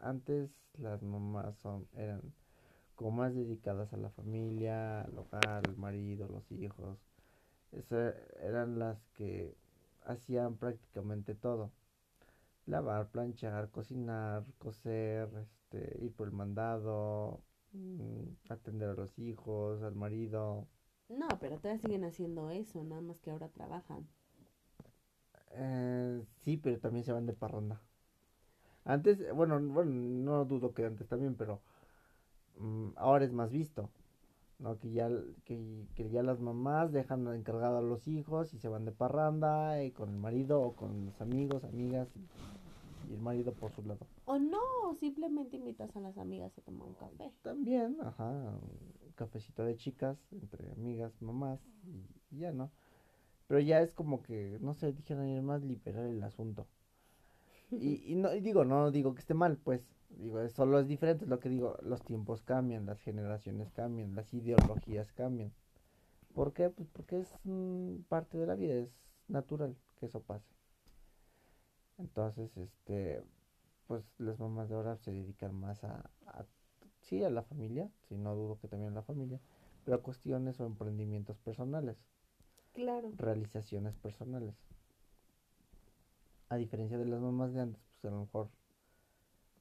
antes las mamás son, eran como más dedicadas a la familia, al hogar, al marido, los hijos. Esas eran las que hacían prácticamente todo lavar, planchar, cocinar, coser, este, ir por el mandado, mm, atender a los hijos, al marido. No, pero todavía siguen haciendo eso, nada más que ahora trabajan. Eh, sí, pero también se van de parranda. Antes, bueno, bueno, no dudo que antes también, pero mm, ahora es más visto. ¿No? Que ya, que, que ya las mamás dejan encargado a los hijos y se van de parranda y con el marido o con los amigos, amigas y, el marido por su lado. O no, simplemente invitas a las amigas a tomar un café. También, ajá, un cafecito de chicas entre amigas, mamás y, ya, ¿no? Pero ya es como que, no sé, dijeron más liberar el asunto. Y, y no y digo, no digo que esté mal, pues, Digo, solo es diferente, es lo que digo, los tiempos cambian, las generaciones cambian, las ideologías cambian. ¿Por qué? Pues porque es parte de la vida, es natural que eso pase. Entonces, este, pues las mamás de ahora se dedican más a, a sí, a la familia, si no dudo que también a la familia, pero a cuestiones o emprendimientos personales. Claro. Realizaciones personales. A diferencia de las mamás de antes, pues a lo mejor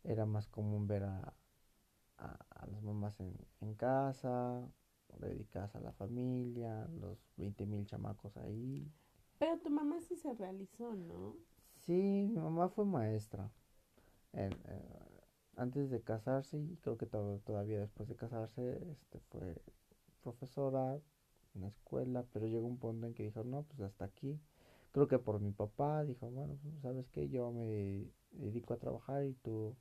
era más común ver a, a, las mamás en, en, casa, dedicadas a la familia, los 20 mil chamacos ahí. Pero tu mamá sí se realizó, ¿no? Sí, mi mamá fue maestra. Eh, antes de casarse y creo que todavía después de casarse este, fue profesora en la escuela, pero llegó un punto en que dijo, no, pues hasta aquí. Creo que por mi papá dijo, bueno, pues, sabes qué, yo me dedico a trabajar y tú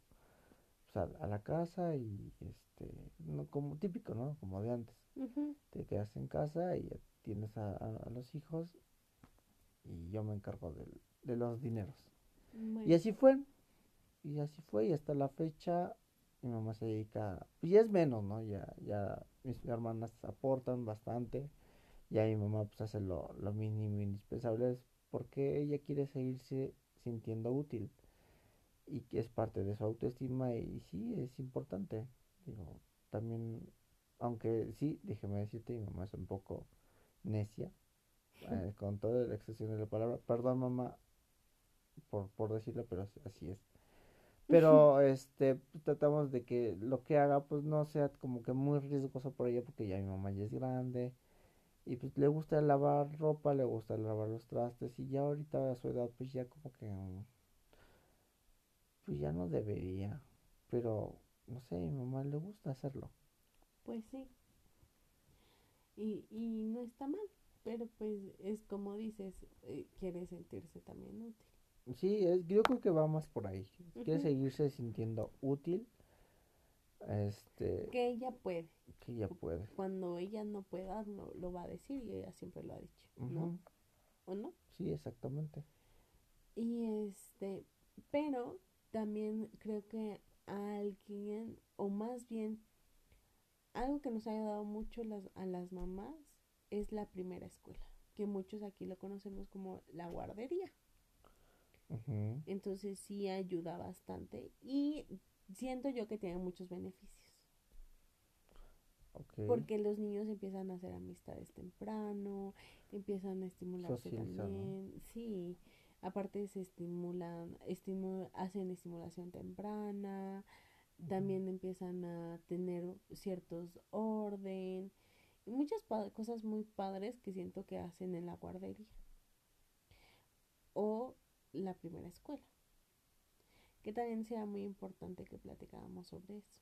a, la casa y este no como típico no como de antes. Te quedas en casa y tienes a, los hijos y yo me encargo de, los dineros. Y así fue y así fue y hasta la fecha mi mamá se dedica y pues, es menos no ya ya mis hermanas aportan bastante ya mi mamá pues hace lo, lo mínimo indispensable porque ella quiere seguirse sintiendo útil y que es parte de su autoestima y sí, es importante. Digo, también, aunque sí, déjeme decirte, mi mamá es un poco necia, eh, con toda la excepción de la palabra, perdón mamá por, por decirlo, pero así es. Pero este tratamos de que lo que haga pues no sea como que muy riesgoso por ella porque ya mi mamá ya es grande y pues le gusta lavar ropa, le gusta lavar los trastes y ya ahorita a su edad pues ya como que pues ya no debería. Pero, no sé, a mi mamá le gusta hacerlo. Pues sí. Y, y no está mal, pero pues es como dices, eh, quiere sentirse también útil. Sí, es, yo creo que va más por ahí. Quiere seguirse sintiendo útil. Este, que ella puede. Que ella puede. Cuando ella no pueda, lo, lo va a decir y ella siempre lo ha dicho, ¿no? ¿O no? Sí, exactamente. Y este, pero también creo que alguien, o más bien, algo que nos ha ayudado mucho las, a las mamás es la primera escuela, que muchos aquí lo conocemos como la guardería. Entonces sí ayuda bastante y siento yo que tiene muchos beneficios. Porque los niños empiezan a hacer amistades temprano, empiezan a estimularse también. Sí, Aparte se estimulan, hacen estimulación temprana, también empiezan a tener ciertos orden y muchas cosas muy padres que siento que hacen en la guardería o la primera escuela. Que también sea muy importante que platicáramos sobre eso.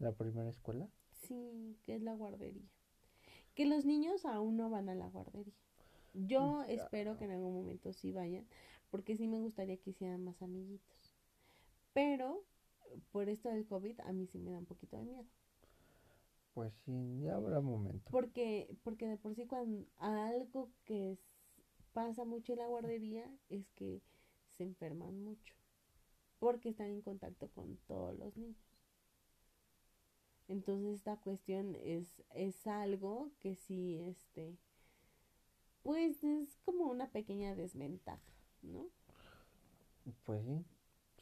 ¿La primera escuela? Sí, que es la guardería. Que los niños aún no van a la guardería. Yo espero que en algún momento sí vayan, porque sí me gustaría que hicieran más amiguitos. Pero por esto del COVID a mí sí me da un poquito de miedo. Pues sí, ya habrá momento. Porque, porque de por sí cuando algo que pasa mucho en la guardería es que se enferman mucho. Porque están en contacto con todos los niños. Entonces esta cuestión es, es algo que sí, este, pues es como una pequeña desventaja, ¿no? Pues sí,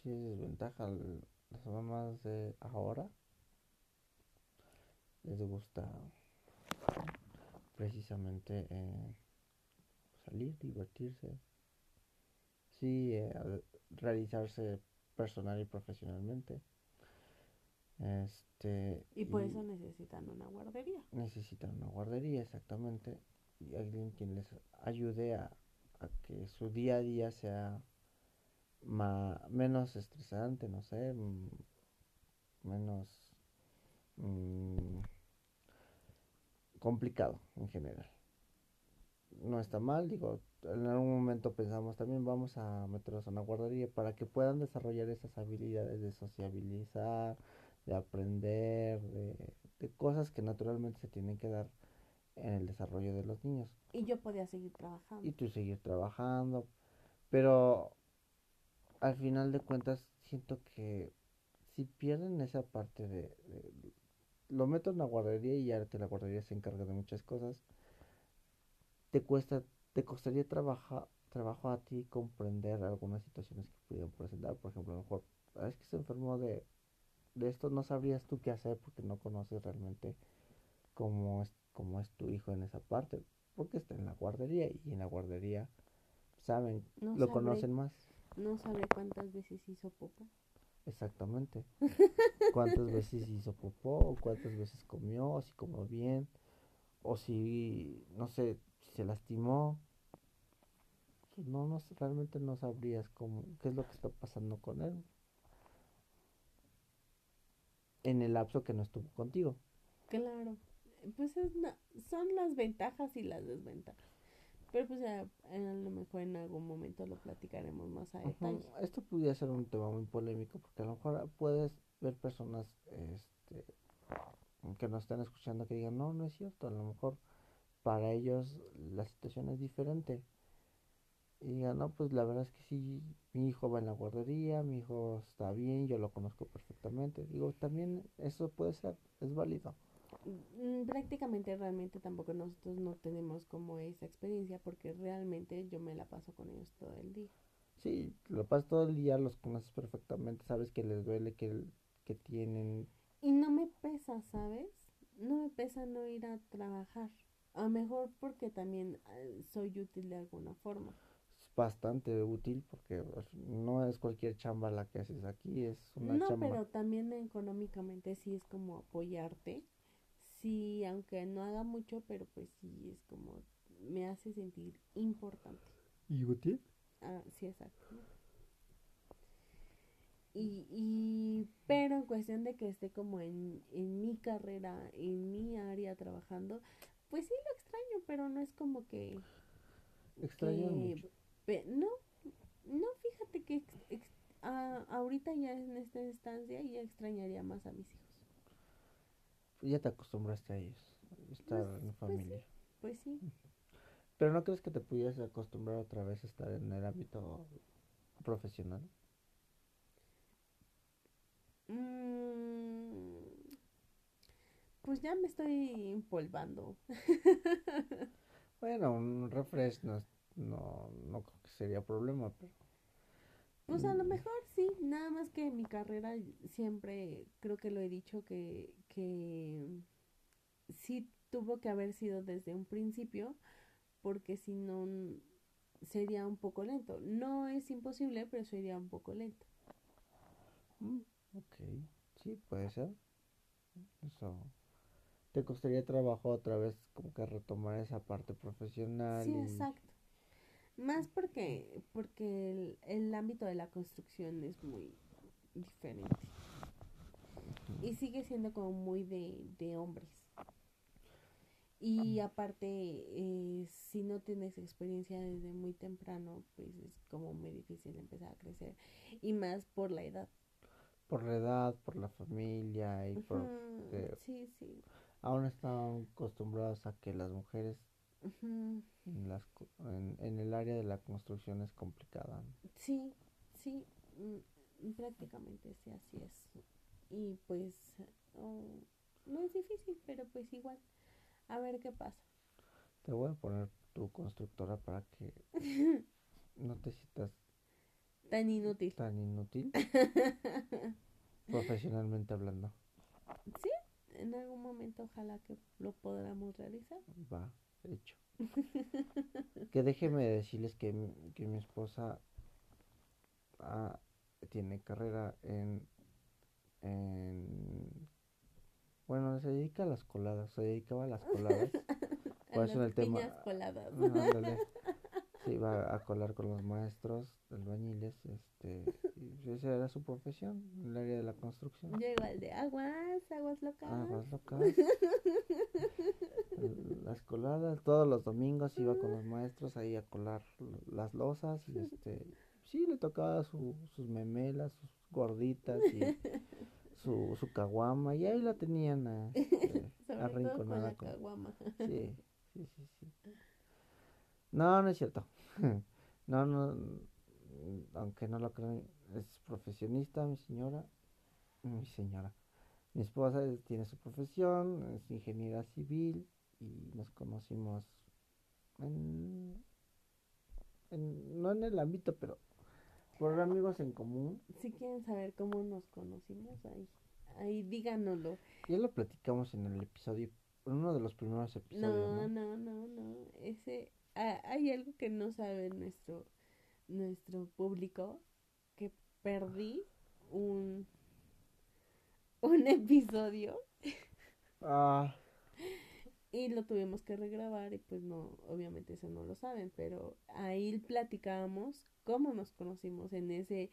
sí es desventaja. Las mamás de ahora les gusta precisamente eh, salir, divertirse, sí, eh, realizarse personal y profesionalmente. Este, y por eso necesitan una guardería. Necesitan una guardería, exactamente alguien quien les ayude a, que su día a día sea menos estresante, no sé, menos... Mm, complicado en general. No está mal, digo, en algún momento pensamos también vamos a meterlos a una guardería para que puedan desarrollar esas habilidades de sociabilizar, de aprender, de, de cosas que naturalmente se tienen que dar en el desarrollo de los niños. Y yo podía seguir trabajando. Y tú seguir trabajando, pero al final de cuentas siento que si pierden esa parte de, lo meto en la guardería y ya que la guardería se encarga de muchas cosas, te cuesta, te costaría trabajar trabajo a ti comprender algunas situaciones que pudieran presentar. Por ejemplo, a lo mejor, ah, es que se enfermó de, de esto, no sabrías tú qué hacer porque no conoces realmente cómo es, cómo es tu hijo en esa parte, porque está en la guardería y en la guardería saben, lo conocen más. No sabe cuántas veces hizo popó. Exactamente. Cuántas veces hizo popó, cuántas veces comió, o si comió bien, o si, no sé, si se lastimó. No, no, realmente no sabrías cómo, qué es lo que está pasando con él. En el lapso que no estuvo contigo. Claro. Pues es son las ventajas y las desventajas. Pero pues a, lo mejor en algún momento lo platicaremos más a detalle. Esto pudiera ser un tema muy polémico porque a lo mejor puedes ver personas este, que nos están escuchando que digan, no, no es cierto, a lo mejor para ellos la situación es diferente. Y digan, no, pues la verdad es que sí, mi hijo va en la guardería, mi hijo está bien, yo lo conozco perfectamente. Digo, también eso puede ser, es válido. Mm, prácticamente realmente tampoco nosotros no tenemos como esa experiencia porque realmente yo me la paso con ellos todo el día. Sí, lo pasas todo el día, los conoces perfectamente, sabes que les duele, que, que tienen... Y no me pesa, ¿sabes? No me pesa no ir a trabajar. A lo mejor porque también eh, soy útil de alguna forma. Es bastante útil porque no es cualquier chamba la que haces aquí, es una no, pero también económicamente sí es como apoyarte sí, aunque no haga mucho, pero pues sí, es como, me hace sentir importante. ¿Y útil? Ah, sí, exacto. Y, y, pero en cuestión de que esté como en, en mi carrera, en mi área trabajando, pues sí lo extraño, pero no es como que... Extraño mucho. no, no, fíjate que ahorita ya en esta instancia ya extrañaría más a mis hijos ya te acostumbraste a ellos, estar pues, en pues familia. Pues sí, Pero ¿no crees que te pudieras acostumbrar otra vez a estar en el ámbito profesional? Mm, pues ya me estoy empolvando. bueno, un refresh no, no, no creo que sería problema, pero... Pues a lo mejor sí, nada más que mi carrera siempre creo que lo he dicho que, que sí tuvo que haber sido desde un principio porque si no sería un poco lento. No es imposible, pero sería un poco lento. Mm, ok, sí, puede ser. Eso. ¿Te costaría trabajo otra vez como que retomar esa parte profesional? Sí, exacto. Más porque, porque el, ámbito de la construcción es muy diferente. Y sigue siendo como muy de, hombres. Y aparte, eh, si no tienes experiencia desde muy temprano, pues es como muy difícil empezar a crecer. Y más por la edad. Por la edad, por la familia y por... sí, sí. Aún están acostumbrados a que las mujeres en, las, en, el área de la construcción es complicada. Sí, sí, mm, prácticamente sí, así es. Y pues oh, no es difícil, pero pues igual, a ver qué pasa. Te voy a poner tu constructora para que no te sientas tan inútil. Tan inútil. profesionalmente hablando. Sí, en algún momento ojalá que lo podamos realizar. Va hecho. que déjeme decirles que, que mi esposa ah, tiene carrera en, en, Bueno, se dedica a las coladas, se dedicaba a las coladas. Por eso el tema... Coladas. Sí, va a colar con los maestros albañiles, este, esa era su profesión, el área de la construcción. Yo igual de aguas, aguas locas. Aguas locas. las coladas, todos los domingos iba con los maestros ahí a colar las losas y este, sí, le tocaba su, sus memelas, sus gorditas y su, su caguama y ahí la tenían a, este, arrinconada. Con caguama. Sí, sí, sí. No, no es cierto. no, no, aunque no lo crean, es profesionista mi señora, mi señora. Mi esposa tiene su profesión, es ingeniera civil y nos conocimos en, no en el ámbito, pero por amigos en común. Si quieren saber cómo nos conocimos, ahí, ahí díganoslo. Ya lo platicamos en el episodio, en uno de los primeros episodios. No, no, no, no, ese, ah, hay algo que no sabe nuestro, nuestro público, que perdí un, un episodio. Ah. Y lo tuvimos que regrabar y pues no, obviamente eso no lo saben, pero ahí platicábamos cómo nos conocimos en ese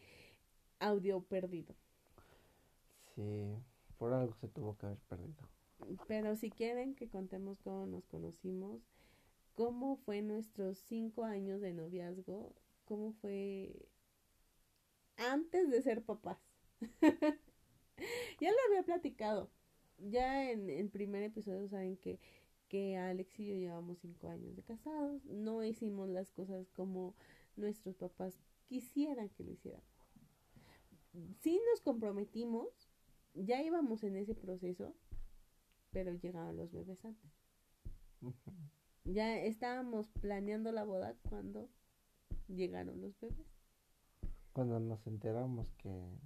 audio perdido. Sí, por algo se tuvo que haber perdido. Pero si quieren que contemos cómo nos conocimos, cómo fue nuestros cinco años de noviazgo, cómo fue antes de ser papás. ya lo había platicado. Ya en el primer episodio saben que que Alex y yo llevamos cinco años de casados, no hicimos las cosas como nuestros papás quisieran que lo hiciéramos. Sí nos comprometimos, ya íbamos en ese proceso, pero llegaron los bebés antes. Ya estábamos planeando la boda cuando llegaron los bebés. Cuando nos enteramos que,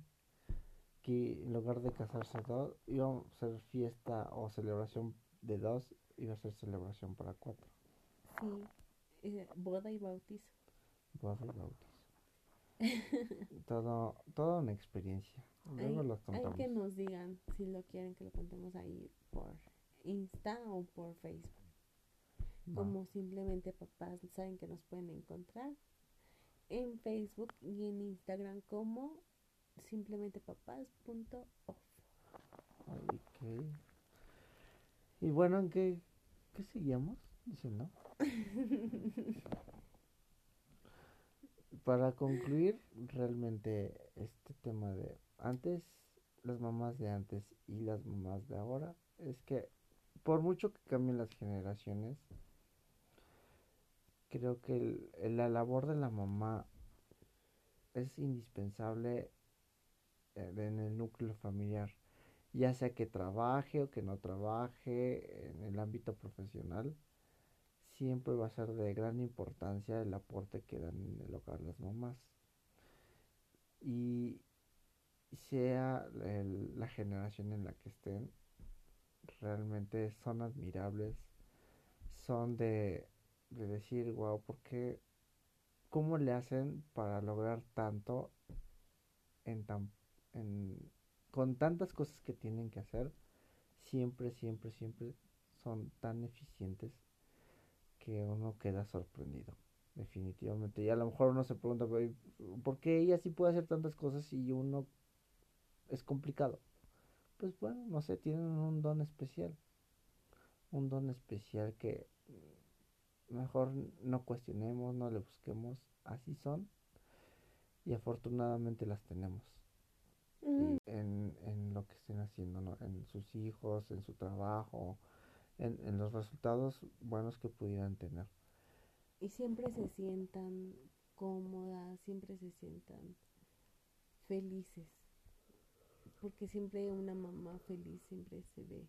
que en lugar de casarse dos, íbamos a hacer fiesta o celebración de dos iba a ser celebración para cuatro. Sí, eh, boda y bautizo. Boda y bautizo. todo, toda una experiencia. Luego los contamos. Hay que nos digan si lo quieren que lo contemos ahí por Insta o por Facebook. Como simplemente papás saben que nos pueden encontrar en Facebook y en Instagram como simplemente papás.off. Okay. Y bueno, ¿en qué, qué seguíamos diciendo? Para concluir realmente este tema de antes, las mamás de antes y las mamás de ahora, es que por mucho que cambien las generaciones, creo que la labor de la mamá es indispensable eh, en el núcleo familiar ya sea que trabaje o que no trabaje en el ámbito profesional, siempre va a ser de gran importancia el aporte que dan en el hogar las mamás. Y sea la generación en la que estén, realmente son admirables, son de, de decir, wow, ¿por qué? ¿Cómo le hacen para lograr tanto en tan en con tantas cosas que tienen que hacer, siempre, siempre, siempre son tan eficientes que uno queda sorprendido, definitivamente. Y a lo mejor uno se pregunta, ¿por qué ella sí puede hacer tantas cosas y uno es complicado? Pues bueno, no sé, tienen un don especial, un don especial que mejor no cuestionemos, no le busquemos, así son y afortunadamente las tenemos en, en, lo que estén haciendo, ¿no? en sus hijos, en su trabajo, en, en los resultados buenos que pudieran tener. Y siempre se sientan cómodas, siempre se sientan felices, porque siempre una mamá feliz siempre se ve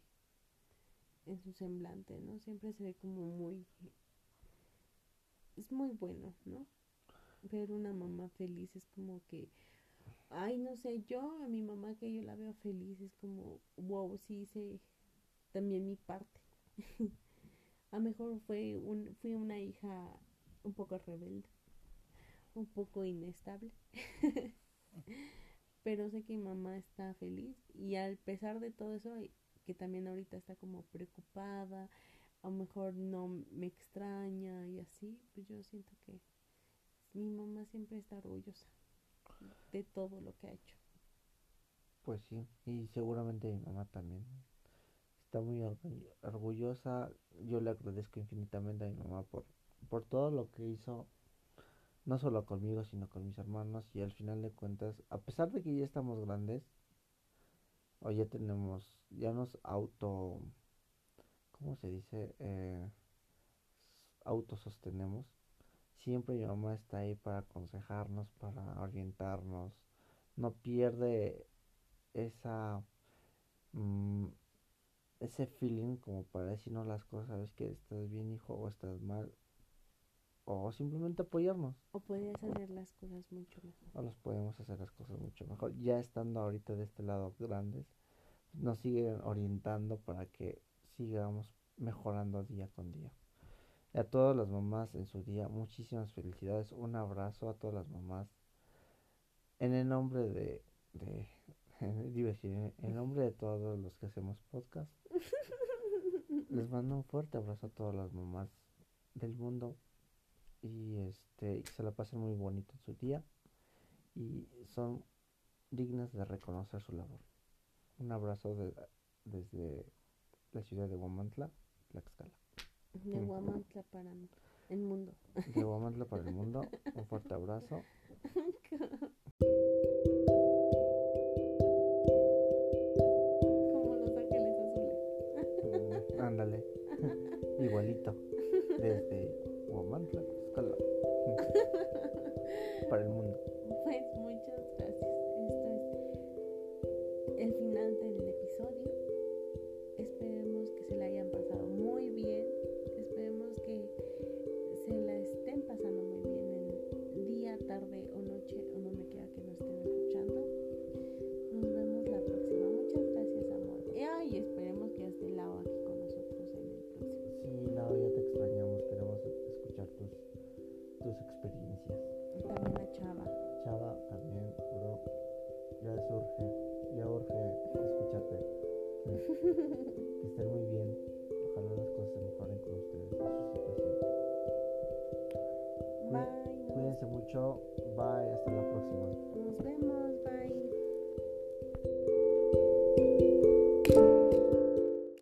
en su semblante, ¿no? Siempre se ve como muy... Es muy bueno, ¿no? Ver una mamá feliz es como que ay, no sé, yo a mi mamá que yo la veo feliz, es como, wow, sí hice también mi parte. a lo mejor fue un, fui una hija un poco rebelde, un poco inestable. Pero sé que mi mamá está feliz y al pesar de todo eso, que también ahorita está como preocupada, a lo mejor no me extraña y así, pues yo siento que mi mamá siempre está orgullosa. de todo lo que ha hecho. Pues sí, y seguramente mi mamá también está muy orgullosa. Yo le agradezco infinitamente a mi mamá por, por todo lo que hizo, no solo conmigo, sino con mis hermanos. Y al final de cuentas, a pesar de que ya estamos grandes, o ya tenemos, ya nos auto, ¿cómo se dice? Eh, autosostenemos. Siempre mi mamá está ahí para aconsejarnos, para orientarnos. No pierde esa mm, ese feeling como para decirnos las cosas, sabes que estás bien hijo o estás mal o simplemente apoyarnos. O puedes hacer las cosas mucho mejor. O los podemos hacer las cosas mucho mejor. Ya estando ahorita de este lado grandes, nos siguen orientando para que sigamos mejorando día con día. Y a todas las mamás en su día, muchísimas felicidades. Un abrazo a todas las mamás. En el nombre de, de en nombre de todos los que hacemos podcast, les mando un fuerte abrazo a todas las mamás del mundo y este se la pasen muy bonito en su día y son dignas de reconocer su labor. Un abrazo desde la ciudad de Huamantla, Tlaxcala. De Huamantla para el mundo. De Huamantla para el mundo. Un fuerte abrazo. igualito. Desde Huamantla, Tlaxcala. Para el mundo. Pues muchas gracias.